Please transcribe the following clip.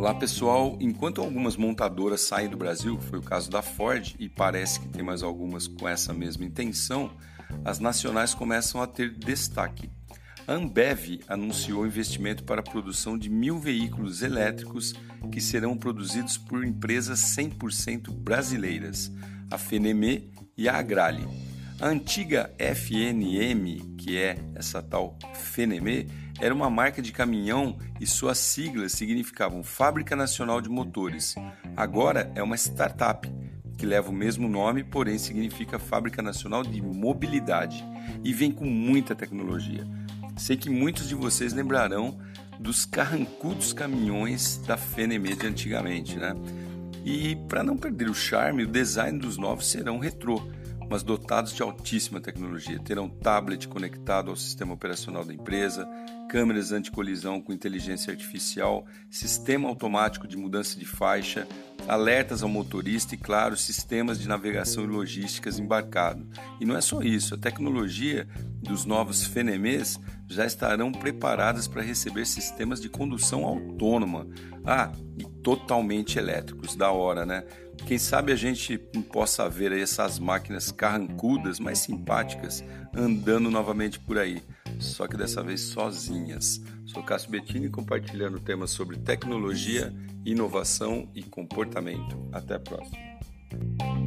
Olá pessoal, enquanto algumas montadoras saem do Brasil, foi o caso da Ford e parece que tem mais algumas com essa mesma intenção, as nacionais começam a ter destaque. A Ambev anunciou investimento para a produção de mil veículos elétricos que serão produzidos por empresas 100% brasileiras, a Fenemê e a Agrale. A antiga FNM, que é essa tal Fenemê, era uma marca de caminhão e suas siglas significavam Fábrica Nacional de Motores. Agora é uma startup que leva o mesmo nome, porém significa Fábrica Nacional de Mobilidade e vem com muita tecnologia. Sei que muitos de vocês lembrarão dos carrancudos caminhões da Fenemê de antigamente, né? E para não perder o charme, o design dos novos serão retrô mas dotados de altíssima tecnologia. Terão tablet conectado ao sistema operacional da empresa, câmeras anti-colisão com inteligência artificial, sistema automático de mudança de faixa, alertas ao motorista e, claro, sistemas de navegação e logísticas embarcado. E não é só isso, a tecnologia dos novos Fenemês já estarão preparadas para receber sistemas de condução autônoma. Ah, e totalmente elétricos, da hora, né? Quem sabe a gente possa ver essas máquinas carrancudas, mais simpáticas, andando novamente por aí, só que dessa vez sozinhas. Sou Cássio Bettini compartilhando temas sobre tecnologia, inovação e comportamento. Até a próxima.